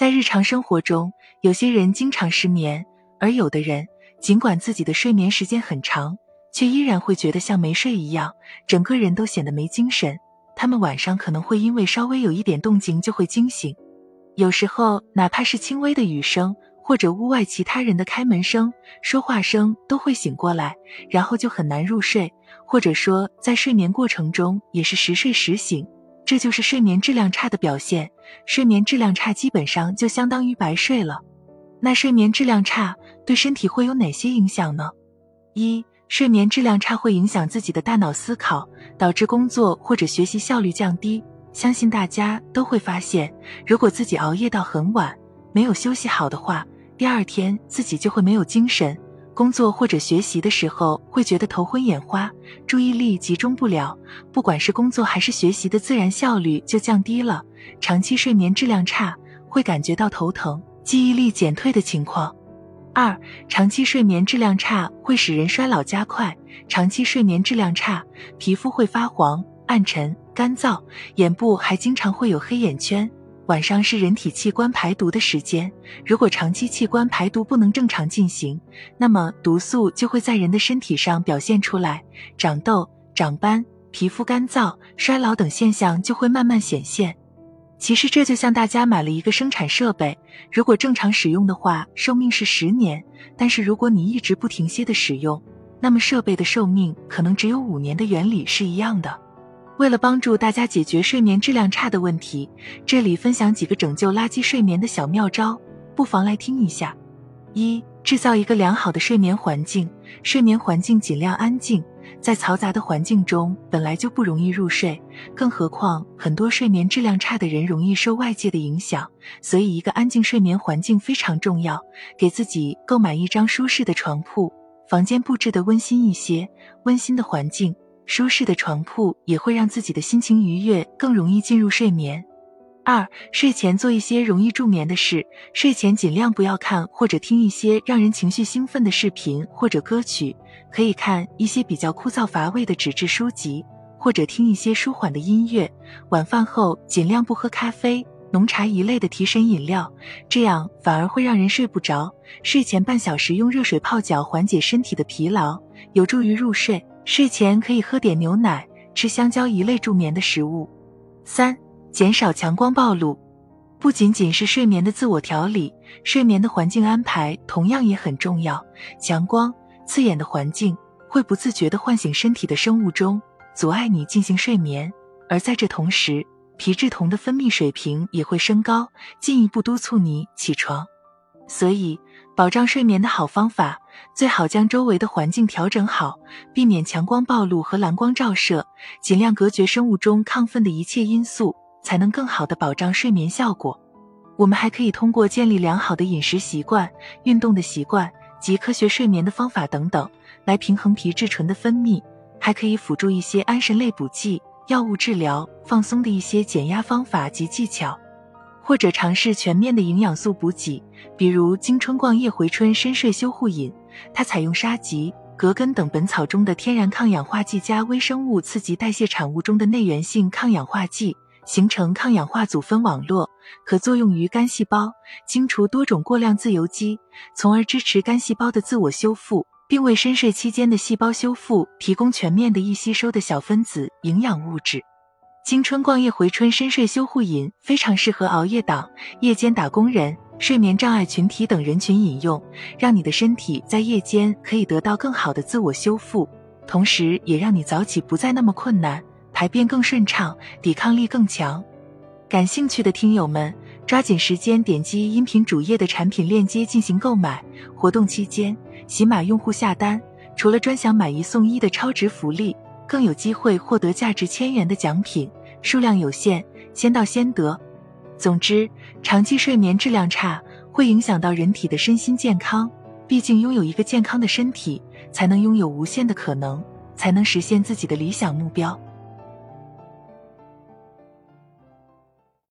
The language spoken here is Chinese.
在日常生活中，有些人经常失眠，而有的人尽管自己的睡眠时间很长，却依然会觉得像没睡一样，整个人都显得没精神。他们晚上可能会因为稍微有一点动静就会惊醒，有时候哪怕是轻微的雨声。或者屋外其他人的开门声、说话声都会醒过来，然后就很难入睡，或者说在睡眠过程中也是时睡时醒，这就是睡眠质量差的表现。睡眠质量差基本上就相当于白睡了。那睡眠质量差对身体会有哪些影响呢？一、睡眠质量差会影响自己的大脑思考，导致工作或者学习效率降低。相信大家都会发现，如果自己熬夜到很晚，没有休息好的话。第二天自己就会没有精神，工作或者学习的时候会觉得头昏眼花，注意力集中不了，不管是工作还是学习的自然效率就降低了。长期睡眠质量差会感觉到头疼、记忆力减退的情况。二、长期睡眠质量差会使人衰老加快，长期睡眠质量差，皮肤会发黄、暗沉、干燥，眼部还经常会有黑眼圈。晚上是人体器官排毒的时间，如果长期器官排毒不能正常进行，那么毒素就会在人的身体上表现出来，长痘、长斑、皮肤干燥、衰老等现象就会慢慢显现。其实这就像大家买了一个生产设备，如果正常使用的话，寿命是十年，但是如果你一直不停歇的使用，那么设备的寿命可能只有五年的原理是一样的。为了帮助大家解决睡眠质量差的问题，这里分享几个拯救垃圾睡眠的小妙招，不妨来听一下。一、制造一个良好的睡眠环境，睡眠环境尽量安静。在嘈杂的环境中本来就不容易入睡，更何况很多睡眠质量差的人容易受外界的影响，所以一个安静睡眠环境非常重要。给自己购买一张舒适的床铺，房间布置的温馨一些，温馨的环境。舒适的床铺也会让自己的心情愉悦，更容易进入睡眠。二、睡前做一些容易助眠的事。睡前尽量不要看或者听一些让人情绪兴奋的视频或者歌曲，可以看一些比较枯燥乏味的纸质书籍，或者听一些舒缓的音乐。晚饭后尽量不喝咖啡、浓茶一类的提神饮料，这样反而会让人睡不着。睡前半小时用热水泡脚，缓解身体的疲劳，有助于入睡。睡前可以喝点牛奶，吃香蕉一类助眠的食物。三、减少强光暴露，不仅仅是睡眠的自我调理，睡眠的环境安排同样也很重要。强光、刺眼的环境会不自觉地唤醒身体的生物钟，阻碍你进行睡眠。而在这同时，皮质酮的分泌水平也会升高，进一步督促你起床。所以，保障睡眠的好方法。最好将周围的环境调整好，避免强光暴露和蓝光照射，尽量隔绝生物钟亢奋的一切因素，才能更好的保障睡眠效果。我们还可以通过建立良好的饮食习惯、运动的习惯及科学睡眠的方法等等，来平衡皮质醇的分泌，还可以辅助一些安神类补剂、药物治疗、放松的一些减压方法及技巧。或者尝试全面的营养素补给，比如金春逛夜回春深睡修护饮，它采用沙棘、葛根等本草中的天然抗氧化剂加微生物刺激代谢产物中的内源性抗氧化剂，形成抗氧化组分网络，可作用于肝细胞，清除多种过量自由基，从而支持肝细胞的自我修复，并为深睡期间的细胞修复提供全面的易吸收的小分子营养物质。青春逛夜回春深睡修护饮非常适合熬夜党、夜间打工人、睡眠障碍群体等人群饮用，让你的身体在夜间可以得到更好的自我修复，同时也让你早起不再那么困难，排便更顺畅，抵抗力更强。感兴趣的听友们，抓紧时间点击音频主页的产品链接进行购买。活动期间，喜马用户下单，除了专享买一送一的超值福利。更有机会获得价值千元的奖品，数量有限，先到先得。总之，长期睡眠质量差会影响到人体的身心健康。毕竟，拥有一个健康的身体，才能拥有无限的可能，才能实现自己的理想目标。